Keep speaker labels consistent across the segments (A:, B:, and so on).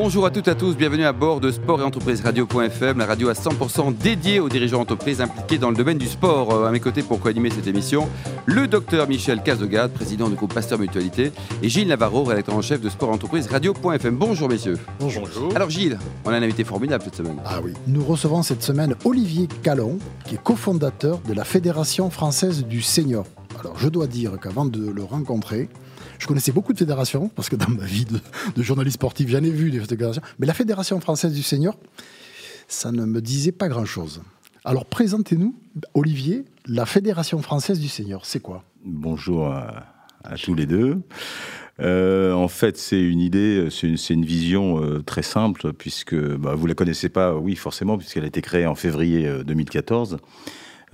A: Bonjour à toutes et à tous, bienvenue à bord de Sport et Entreprise Radio.fm, la radio à 100% dédiée aux dirigeants d'entreprises impliqués dans le domaine du sport. Euh, À mes côtés pour co-animer cette émission, le docteur Michel Cazogade, président du groupe Pasteur Mutualité, et Gilles Navarro, rédacteur en chef de Sport et Entreprise Radio.fm. Bonjour messieurs.
B: Bonjour.
A: Alors Gilles, on a un invité formidable cette semaine.
B: Ah oui. Nous recevons cette semaine Olivier Callon, qui est cofondateur de la Fédération française du senior. Alors je dois dire qu'avant de le rencontrer, je connaissais beaucoup de fédérations, parce que dans ma vie de, journaliste sportif, j'en ai vu des fédérations. Mais la Fédération française du senior, ça ne me disait pas grand-chose. Alors présentez-nous, Olivier, la Fédération française du senior, c'est quoi?
C: Bonjour à, tous les deux. Euh, en fait, c'est une idée, c'est une, vision euh, très simple, puisque bah, vous la connaissez pas, oui, forcément, puisqu'elle a été créée en février euh, 2014,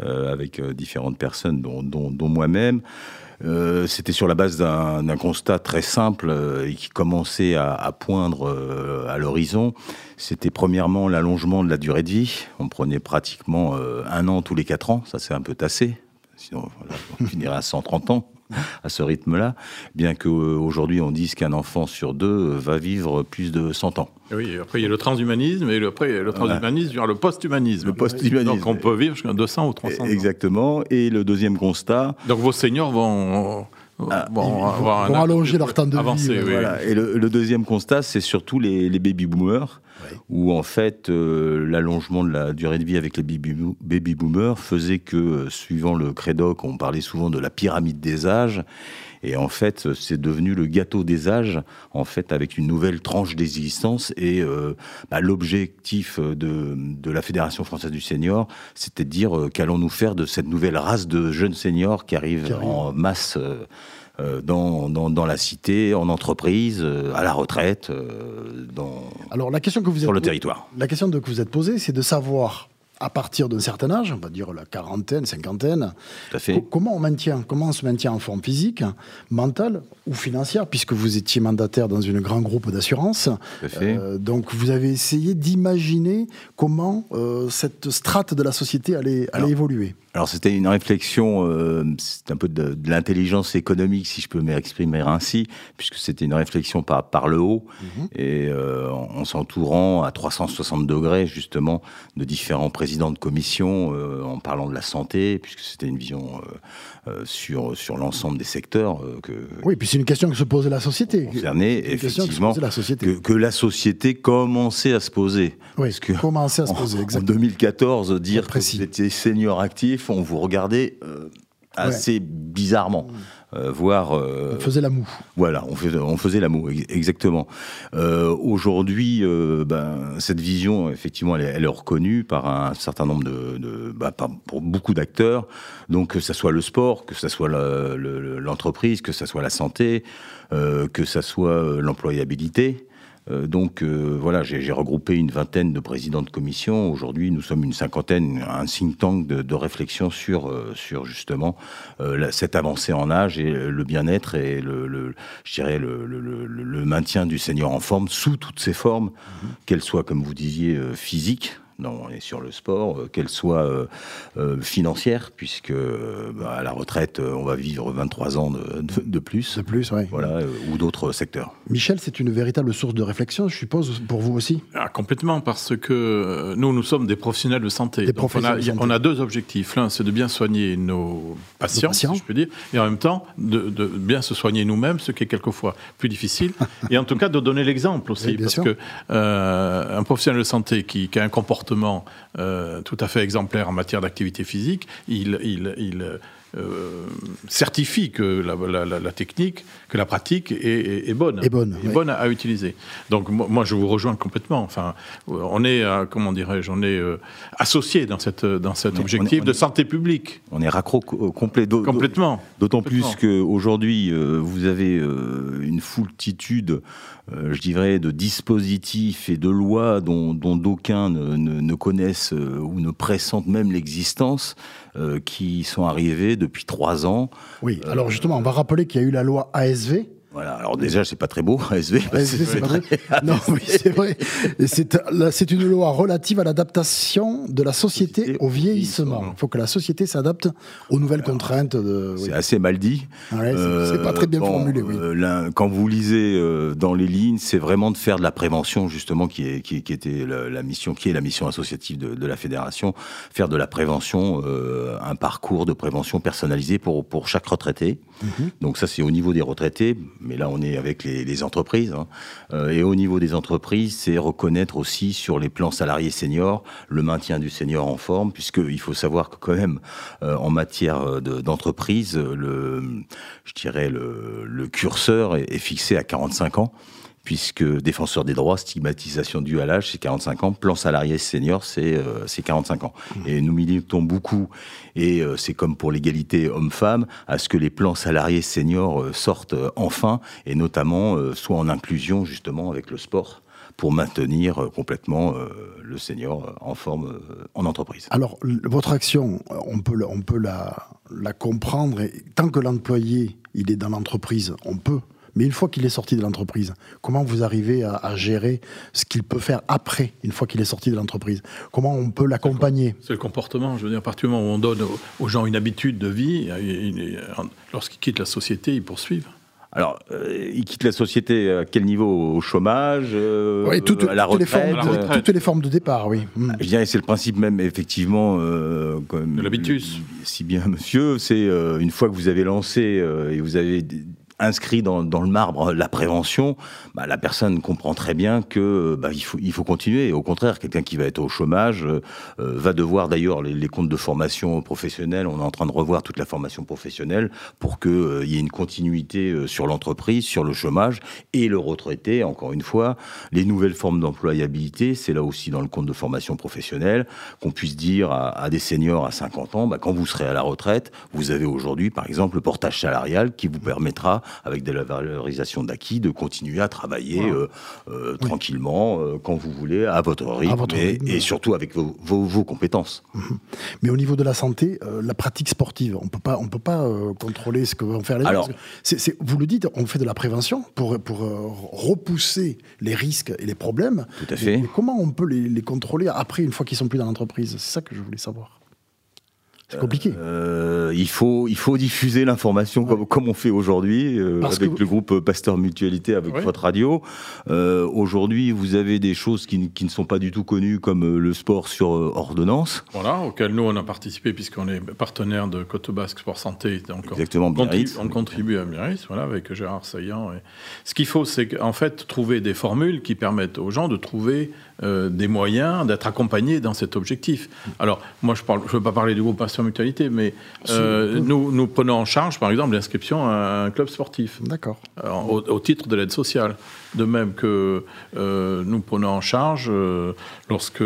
C: euh, avec différentes personnes, dont moi-même. Euh, C'était sur la base d'un constat très simple euh, qui commençait à, poindre euh, à l'horizon. C'était premièrement l'allongement de la durée de vie. On prenait pratiquement un an tous les quatre ans, ça c'est un peu tassé. Sinon, on finirait à 130 ans à ce rythme-là, bien qu'aujourd'hui on dise qu'un enfant sur deux va vivre plus de 100 ans.
D: Oui, après il y a le transhumanisme et après il y a le transhumanisme, le post-humanisme.
C: Le post-humanisme.
D: Donc on peut vivre jusqu'à 200 ou 300 ans.
C: Exactement. Et le deuxième constat,
D: Donc vos seniors vont,
C: Ah,
D: avoir un
B: allonger leur temps de vie,
D: oui.
C: Voilà. Et le, le deuxième constat, c'est surtout les, les baby boomers,
B: Ouais.
C: où en fait euh, l'allongement de la durée de vie avec les baby, bo- baby boomers faisait que, euh, suivant le Crédoc, on parlait souvent de la pyramide des âges. Et en fait, c'est devenu le gâteau des âges, en fait, avec une nouvelle tranche d'existence. Et euh, bah, l'objectif de, de la Fédération française du senior, c'était de dire euh, qu'allons-nous faire de cette nouvelle race de jeunes seniors qui arrivent en masse euh, dans, dans, dans la cité, en entreprise, à la retraite, dans,
B: Alors la question que vous
C: sur
B: êtes
C: le territoire.
B: La question que vous êtes posée, c'est de savoir, à partir d'un certain âge, on va dire la quarantaine, cinquantaine,
C: Tout à fait.
B: co- comment on maintient, comment on se maintient en forme physique, mentale ou financière, puisque vous étiez mandataire dans une grand groupe d'assurance. Euh, donc vous avez essayé d'imaginer comment euh, cette strate de la société allait, allait
C: Alors,
B: évoluer.
C: Alors c'était une réflexion, euh, c'est un peu de, de l'intelligence économique, si je peux m'exprimer ainsi, puisque c'était une réflexion par, par le haut,
B: Mhm.
C: et euh, en, en s'entourant à 360 degrés justement de différents présidents de commission, euh, en parlant de la santé, puisque c'était une vision euh, euh, sur, sur l'ensemble des secteurs euh, que,
B: Oui, puis c'est une question que se pose la société. que se
C: effectivement,
B: posait la société.
C: que, que la société commençait à se poser.
B: Oui,
C: Parce que
B: commencer à se
C: en-
B: poser,
C: en,
B: exactement.
C: 2014, dire que étiez senior actif, on vous regardait euh, assez bizarrement. Euh, voire euh,
B: On faisait la moue.
C: voilà, on faisait, on faisait l'amour, ex- exactement. Euh, Aujourd'hui, ben, cette vision, effectivement, elle est, elle est reconnue par un certain nombre de, de bah, par- pour beaucoup d'acteurs. Donc, que ça soit le sport, que ça soit le- le- l'entreprise, que ça soit la santé, que ça soit l'employabilité. Euh, donc euh, voilà, j'ai regroupé une vingtaine de présidents de commission. Aujourd'hui, nous sommes une cinquantaine, un think tank de, de réflexion sur, euh, sur justement la- cette avancée en âge et le bien-être et le, le- je dirais le, le- le- le maintien du senior en forme sous toutes ses formes, qu'elles soient, comme vous disiez, physiques. Non, on est sur le sport, euh, qu'elle soit euh, euh, financière, puisque euh, bah, à la retraite, euh, on va vivre 23 ans de, de- de plus,
B: De plus, oui.
C: voilà, euh, ou d'autres secteurs.
B: Michel, c'est une véritable source de réflexion, je suppose, pour vous aussi.
D: Ah, complètement, parce que nous, nous sommes des professionnels de santé.
B: Des
D: on,
B: professionnels
D: a,
B: de santé.
D: on a deux objectifs. L'un, c'est de bien soigner nos patients,
B: patients.
D: si je peux dire, et en même temps, de, de bien se soigner nous-mêmes, ce qui est quelquefois plus difficile. et en tout cas, de donner l'exemple aussi.
B: Oui,
D: parce
B: sûr.
D: que euh, un professionnel de santé qui, qui a un comportement euh, tout à fait exemplaire en matière d'activité physique, euh, certifie que la, la- la- la technique, que la pratique est, est- est bonne,
B: Est bonne, oui.
D: bonne à, à utiliser. Donc moi, je vous rejoins complètement. Enfin, euh, on est, euh, comment dirais-je, on est euh, associé dans cette dans cet
C: On est-
D: objectif
C: on est-
D: de santé publique.
C: On est raccro co- complet.
D: Complètement.
C: D'autant plus qu'aujourd'hui, euh, vous avez euh, une foultitude, euh, je dirais, de dispositifs et de lois dont dont d'aucuns ne, ne- ne connaissent euh, ou ne pressentent même l'existence, euh, qui sont arrivés depuis trois ans.
B: Oui, alors justement, on va rappeler qu'il y a eu la loi ASV,
C: Voilà, alors déjà, c'est pas très beau, SV.
B: C'est- vrai. Non, oui, c'est vrai. C'est une loi relative à l'adaptation de la société au vieillissement. Il faut que la société s'adapte aux nouvelles contraintes. De, oui.
C: C'est assez mal dit.
B: Ouais, c'est- c'est pas très bien
C: bon,
B: formulé, oui.
C: euh, là, quand vous lisez euh, dans les lignes, c'est vraiment de faire de la prévention justement qui est qui, qui était la, la mission qui est la mission associative de, de la fédération, faire de la prévention, euh, un parcours de prévention personnalisé pour pour chaque retraité.
B: Mhm.
C: Donc ça c'est au niveau des retraités, mais là on est avec les, entreprises. hein. Euh, et au niveau des entreprises, c'est reconnaître aussi sur les plans salariés seniors le maintien du senior en forme, puisqu'il faut savoir que quand même euh, en matière de- d'entreprise, le, je dirais le, curseur est fixé à 45 ans. Puisque défenseur des droits, stigmatisation due à l'âge, c'est 45 ans. Plan salarié senior, c'est euh, c'est 45 ans. Et nous militons beaucoup, et euh, c'est comme pour l'égalité homme-femme, à ce que les plans salariés seniors euh, sortent euh, enfin, et notamment euh, soit en inclusion justement avec le sport, pour maintenir euh, complètement euh, le senior euh, en forme euh, en entreprise.
B: Alors, votre action, euh, on peut, la- on peut la, la comprendre. Et tant que l'employé il est dans l'entreprise, on peut. Mais une fois qu'il est sorti de l'entreprise, comment vous arrivez à, à gérer ce qu'il peut faire après, une fois qu'il est sorti de l'entreprise? Comment on peut l'accompagner?
D: C'est le comportement. Je veux dire, à partir du moment où on donne aux, aux gens une habitude de vie, il- il- lorsqu'ils quittent la société, ils poursuivent.
C: Alors, euh, il quitte la société à quel niveau? Au chômage euh,
B: Oui, toutes,
C: À la
B: toutes les
C: retraite
B: formes
D: à la
B: de,
D: retraite.
B: toutes les formes de départ, oui. Mm.
C: Je dirais c'est le principe même effectivement euh, comme
D: De l'habitus.
C: Si bien monsieur, c'est euh, une fois que vous avez lancé euh, et vous avez inscrit dans, le marbre la prévention, bah, la personne comprend très bien que bah, il faut il faut continuer. Au contraire, quelqu'un qui va être au chômage euh, euh, va devoir d'ailleurs les, comptes de formation professionnelle. On est en train de revoir toute la formation professionnelle pour que euh, y ait une continuité euh, sur l'entreprise, sur le chômage et le retraité. Encore une fois, les nouvelles formes d'employabilité, c'est là aussi dans le compte de formation professionnelle qu'on puisse dire à, à des seniors à 50 ans, bah, quand vous serez à la retraite, vous avez aujourd'hui, par exemple, le portage salarial qui vous permettra, avec de la valorisation d'acquis, de continuer à travailler euh, euh, tranquillement, euh, quand vous voulez, à votre rythme,
B: votre
C: et,
B: rythme.
C: et surtout avec vos, vos- vos compétences.
B: Mais au niveau de la santé, la pratique sportive, on peut pas, on peut pas contrôler ce que vont faire les gens. Vous le dites, on fait de la prévention pour, pour repousser les risques et les problèmes.
C: Tout à fait.
B: Mais, mais comment on peut les, les contrôler après, une fois qu'ils sont plus dans l'entreprise? C'est ça que je voulais savoir. C'est compliqué.
C: Euh, il faut il faut diffuser l'information comme, comme on fait aujourd'hui euh, avec le groupe Pasteur Mutualité avec votre radio. Euh, aujourd'hui, vous avez des choses qui, qui ne sont pas du tout connues comme le sport sur ordonnance.
D: Voilà, auquel nous on a participé puisqu'on est partenaire de Côte Basque Sport Santé. Donc
C: Exactement,
D: on,
C: Biarritz.
D: on contribue à Biarritz, voilà, avec Gérard Saillant. Et... Ce qu'il faut, c'est qu'en fait trouver des formules qui permettent aux gens de trouver euh, des moyens d'être accompagnés dans cet objectif. Alors, moi, je ne je veux pas parler du groupe Pasteur Mutualité, mais euh, nous, nous prenons en charge, par exemple, l'inscription à un club sportif.
B: D'accord.
D: Au, au titre de l'aide sociale. De même que euh, nous prenons en charge, euh, lorsque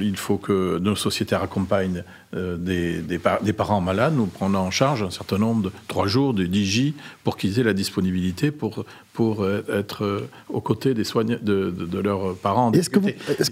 D: il faut que nos sociétaires accompagnent des, des, par- des parents malades, nous prenons en charge un certain nombre de trois jours de DIGI pour qu'ils aient la disponibilité pour, pour euh, être euh, aux côtés des soignants, de, de- de leurs parents. en
B: Est-ce que vous-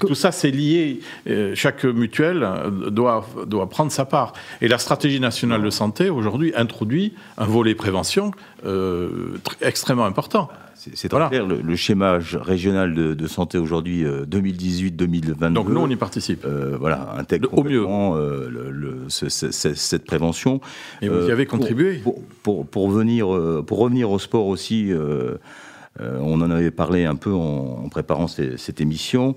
D: Tout ça, c'est lié. Euh, chaque mutuelle euh, doit, doit prendre sa part. Et la stratégie nationale de santé, aujourd'hui, introduit un volet prévention euh, tr- extrêmement important.
C: C'est
D: Voilà.
C: en clair le, le schéma régional de, de santé aujourd'hui euh, 2018-2022.
D: Donc nous, on y participe.
C: euh, voilà, intègre
D: au mieux.
C: euh, le- le- ce- ce- ce- cette prévention.
D: Et vous y avez contribué.
C: Pour, pour, pour venir, euh, pour revenir au sport aussi, euh, euh, on en avait parlé un peu en, en préparant ces- cette émission.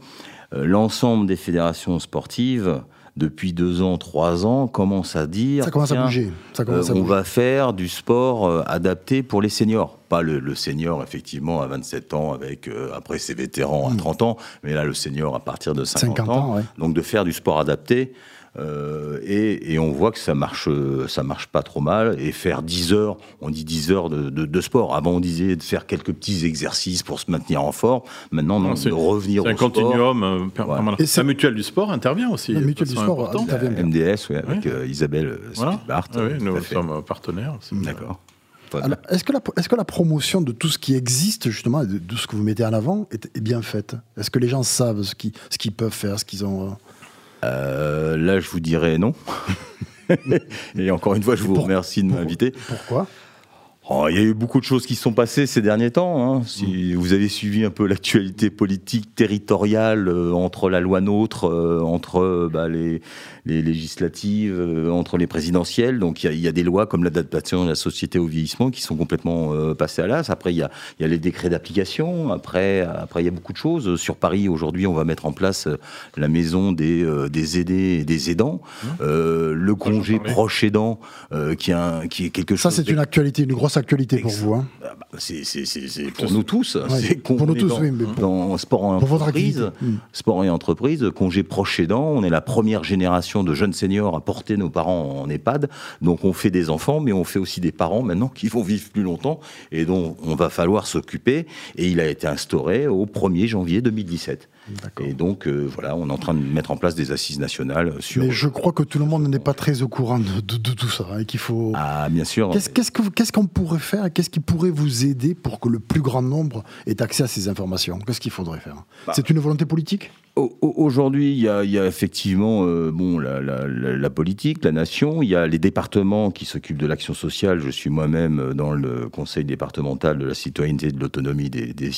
C: Euh, L'ensemble des fédérations sportives, depuis deux ans, trois ans, commencent à dire
B: Ça commence à bouger. Ça commence
C: euh,
B: à
C: on
B: bouger.
C: va faire du sport euh, adapté pour les seniors. Pas le, le senior, effectivement, à 27 ans, avec euh, après ses vétérans à 30 ans, mais là, le senior à partir de 50,
B: 50
C: ans.
B: ans, ouais.
C: Donc, de faire du sport adapté. Euh, et, et on voit que ça marche, euh, ça marche pas trop mal. Et faire 10 heures, on dit 10 heures de, de- de sport. Avant, on disait de faire quelques petits exercices pour se maintenir en forme. Maintenant, non, de revenir
D: C'est
C: au
D: un
C: sport.
D: continuum euh,
C: Voilà.
B: Et
D: La mutuelle du sport intervient aussi.
B: La mutuelle du sport intervient.
C: MDS, ouais, avec euh, Isabelle
D: Voilà.
C: Spitbart.
D: Ah oui, nous sommes partenaires. aussi.
C: D'accord. Voilà.
B: Est-ce que, la, est que la promotion de tout ce qui existe, justement, et de, de ce que vous mettez en avant, est, est bien faite? Est-ce que les gens savent ce qu'ils ce qu'ils peuvent faire, ce qu'ils ont. Euh,
C: là, je vous dirais non. Et encore une fois, je vous remercie de m'inviter.
B: Pourquoi?
C: Oh, il y a eu beaucoup de choses qui se sont passées ces derniers temps. Hein. Si vous avez suivi un peu l'actualité politique territoriale euh, entre la loi NOTRe, euh, entre euh, bah, les, les, législatives, entre les présidentielles, donc il y, a, des lois comme l'adaptation de la société au vieillissement qui sont complètement passées à l'as. Après, il y a, y a, les décrets d'application. Après, après, il y a beaucoup de choses. Sur Paris, aujourd'hui, on va mettre en place la maison des, des aidés et des aidants, mmh. le congé proche aidant, qui, est qui est quelque chose.
B: Ça, c'est une actualité, une grosse actualité pour vous. Hein.
C: Ah bah, c'est pour nous tous.
B: pour nous tous,
C: dans,
B: oui.
C: dans sport et entreprise, hmm. sport et entreprise, congé proche aidant, on est la première génération de jeunes seniors à porter nos parents en EHPAD. Donc on fait des enfants, mais on fait aussi des parents maintenant qui vont vivre plus longtemps et dont on va falloir s'occuper. Et il a été instauré au 1er janvier 2017. Et donc, euh, voilà, on est en train de mettre en place des assises nationales sur.
B: Mais je crois que tout le monde n'est pas très au courant de, tout ça hein, et qu'il faut.
C: Ah, bien sûr.
B: Qu'est-ce qu'on pourrait faire Qu'est-ce qui pourrait vous aider pour que le plus grand nombre ait accès à ces informations? Qu'est-ce qu'il faudrait faire? Bah. C'est une volonté politique?
C: Aujourd'hui, il y, a, effectivement euh, bon, la, politique, la nation, il y a les départements qui s'occupent de l'action sociale. Je suis moi-même dans le conseil départemental de la citoyenneté et de l'autonomie des, des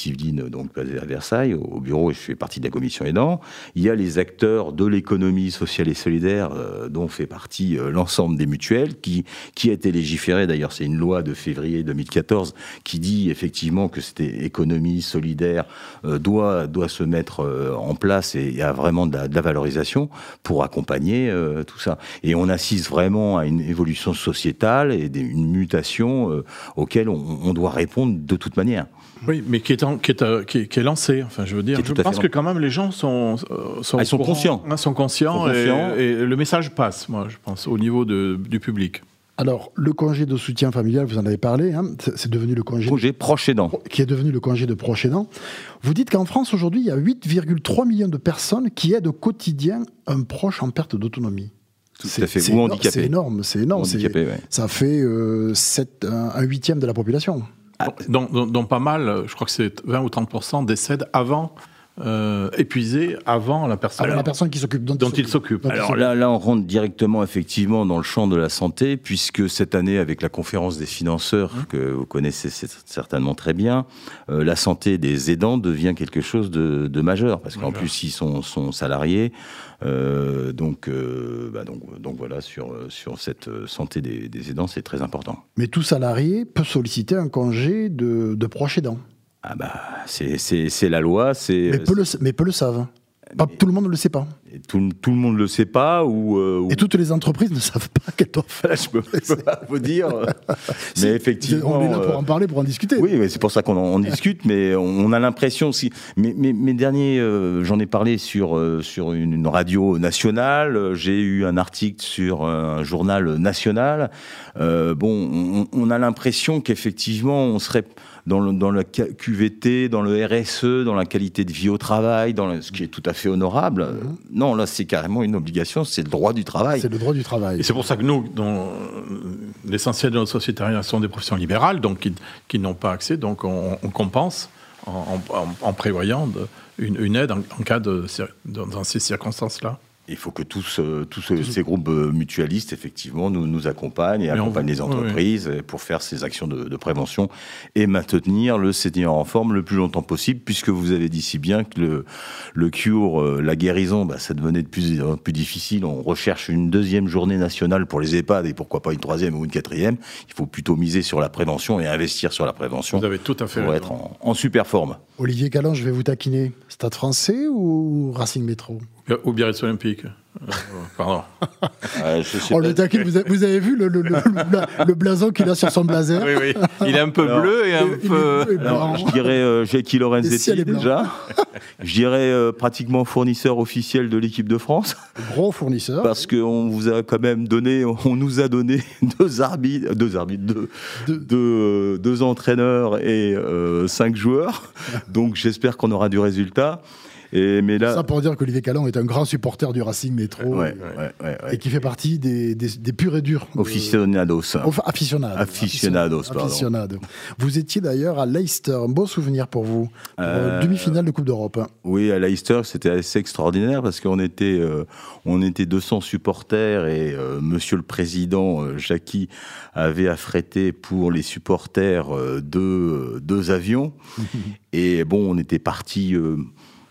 C: donc basé à Versailles, au bureau, et je fais partie de la commission aidant. Il y a les acteurs de l'économie sociale et solidaire, euh, dont fait partie euh, l'ensemble des mutuelles, qui, qui a été légiférée, d'ailleurs c'est une loi de février 2014, qui dit effectivement que cette économie solidaire doit, doit se mettre en place il y a vraiment de la, valorisation pour accompagner euh, tout ça. Et on assiste vraiment à une évolution sociétale et une mutation euh, auquel on, doit répondre de toute manière.
D: Oui, mais qui est, qui est, qui est, lancé. Enfin, je veux dire, je pense que quand même les gens sont,
C: euh, sont, ah, sont conscients,
D: hein, sont conscients, et, le message passe. Moi, je pense au niveau de, du public.
B: Alors, le congé de soutien familial, vous en avez parlé, hein, c'est devenu le congé...
C: Congé proche aidant.
B: Qui est devenu le congé de proche aidant. Vous dites qu'en France, aujourd'hui, il y a 8,3 millions de personnes qui aident au quotidien un proche en perte d'autonomie.
C: Tout à fait, ou handicapé.
B: C'est énorme, c'est énorme. Ça fait euh, un, huitième de la population.
D: dont, pas mal, je crois que c'est 20 ou 30 décèdent avant euh, épuisé avant la personne,
B: la personne qui s'occupe
D: dont, il s'occupe.
C: Alors là, là, on rentre directement effectivement dans le champ de la santé, puisque cette année, avec la conférence des financeurs mmh. que vous connaissez certainement très bien, euh, la santé des aidants devient quelque chose de, majeur, parce qu'en plus ils sont, sont salariés. Euh, donc, bah donc, donc voilà, sur, sur cette santé des, aidants, c'est très important.
B: Mais tout salarié peut solliciter un congé de, de proche aidant.
C: Ah bah, c'est la loi, c'est...
B: Mais peu le, mais peu le savent. Pas, tout le monde ne le sait pas.
C: tout, tout, le monde ne le sait pas ou,
B: euh, Et toutes les entreprises ne savent pas qu'elles doivent faire.
C: je peux, peux pas vous dire. mais effectivement.
B: On est là pour en parler, pour en discuter.
C: Oui, mais c'est pour ça qu'on en, discute, mais on a l'impression aussi. Mais, mes derniers, euh, j'en ai parlé sur, euh, sur une, radio nationale, j'ai eu un article sur un journal national. bon, on, on a l'impression qu'effectivement, on serait dans, le, dans la QVT, dans le RSE, dans la qualité de vie au travail, dans ce qui est tout à fait honorable. Mhm. Non, là, c'est carrément une obligation, c'est le droit du travail.
B: C'est le droit du travail.
D: Et c'est pour ça que nous, l'essentiel de notre société sont des professions libérales, donc qui, n'ont pas accès, donc on, compense en, prévoyant une, aide en, cas de dans ces circonstances-là.
C: Il faut que tous, euh, tous ces groupes euh, mutualistes, effectivement, nous, nous accompagnent et accompagnent les entreprises pour faire ces actions de, prévention et maintenir le senior en forme le plus longtemps possible, puisque vous avez dit si bien que le, le cure, euh, la guérison, bah, ça devenait de plus en plus difficile. On recherche une deuxième journée nationale pour les EHPAD et pourquoi pas une troisième ou une quatrième. Il faut plutôt miser sur la prévention et investir sur la prévention.
D: Vous avez tout à fait
C: Pour être en, en super forme.
B: Olivier Galland, je vais vous taquiner. Stade français ou Racing Métro?
D: Ou Biarritz Olympique. Euh, pardon.
B: Oh, le taquine, vous, vous, avez vu le, le, le, blason qu'il a sur son blazer
D: Oui, oui. Il est un peu bleu et un peu.
C: je dirais euh, Jackie Lorenzetti déjà. je dirais euh, pratiquement fournisseur officiel de l'équipe de France.
B: Gros fournisseur.
C: Parce qu'on vous a quand même donné, on nous a donné deux arbitres, deux arbitres, deux, deux, deux entraîneurs et cinq joueurs. Donc j'espère qu'on aura du résultat. Et, mais là,
B: Ça pour dire qu'Olivier Calon est un grand supporter du Racing Métro
C: ouais,
B: euh,
C: ouais,
B: et qui fait partie des, des, des purs et durs. euh,
C: Aficionados.
B: Enfin, aficionado.
C: Aficionados, pardon.
B: Aficionado. Vous étiez d'ailleurs à Leicester, un beau souvenir pour vous, pour
C: Euh,
B: demi-finale de Coupe d'Europe. hein.
C: Oui, à Leicester, c'était assez extraordinaire parce qu'on était, euh, on était 200 supporters et euh, Monsieur le Président euh, Jackie avait affrété pour les supporters euh, deux, deux avions. et bon, on était parti.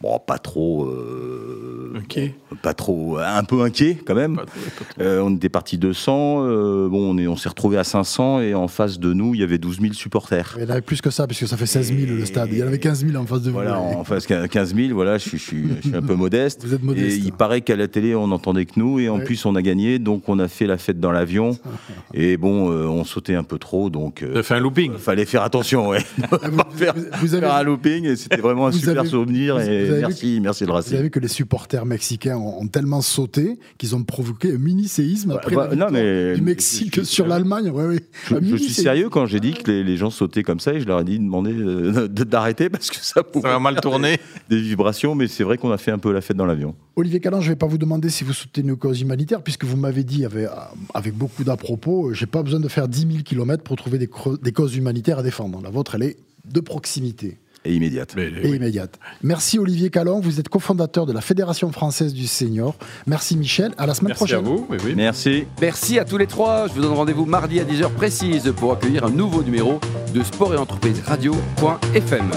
C: Bon, pas trop, euh,
D: Ok.
C: pas trop, un peu inquiet quand même.
D: Pas trop, pas trop.
C: Euh, on était parti 200, euh, bon, on est- on s'est retrouvé à 500 et en face de nous, il y avait 12 000 supporters.
B: Il y en avait plus que ça, puisque ça fait 16 000 le stade. Il y en avait 15 000 en face de vous.
C: Voilà, en face 15 000, voilà, je suis, je suis, je suis un peu modeste.
B: Vous êtes modeste.
C: Et il paraît qu'à la télé, on n'entendait que nous, et en
B: Ouais.
C: plus, on a gagné, donc on a fait la fête dans l'avion. Et bon, euh, on sautait un peu trop, donc euh,
D: fait un looping.
C: fallait faire attention, ouais.
B: Ah, vous,
C: faire,
B: vous- vous avez,
C: faire un looping, et c'était vraiment un
B: vous
C: super
B: avez-
C: souvenir.
B: vous-
C: et
B: vous avez-
C: merci, merci de
B: vous
C: Racing.
B: avez vu que les supporters mexicains ont, ont tellement sauté qu'ils ont provoqué un mini-séisme après
C: bah,
B: la
C: non, mais-
B: du Mexique
C: je
B: sur l'Allemagne. Ouais, ouais.
C: Je, suis sérieux quand j'ai dit que les, les gens sautaient comme ça, et je leur ai dit de demander euh, d'arrêter parce que ça
D: Ça
C: pouvait
D: va mal tourner.
C: des vibrations, mais c'est vrai qu'on a fait un peu la fête dans l'avion.
B: Olivier Callan, je ne vais pas vous demander si vous soutenez une cause humanitaire, puisque vous m'avez dit avec, avec beaucoup d'à-propos, j'ai pas besoin de faire 10 000 km pour trouver des causes humanitaires à défendre. La vôtre, elle est de proximité
C: Et immédiate.
D: Mais,
B: et
D: oui.
B: immédiate. Merci Olivier Callan, vous êtes cofondateur de la Fédération française du senior. Merci Michel, à la semaine
D: Merci à
B: prochaine.
D: vous. Oui, oui.
C: Merci.
A: Merci à tous les trois. Je vous donne rendez-vous mardi à 10h précise pour accueillir un nouveau numéro de Sport et Entreprise Radio.fm.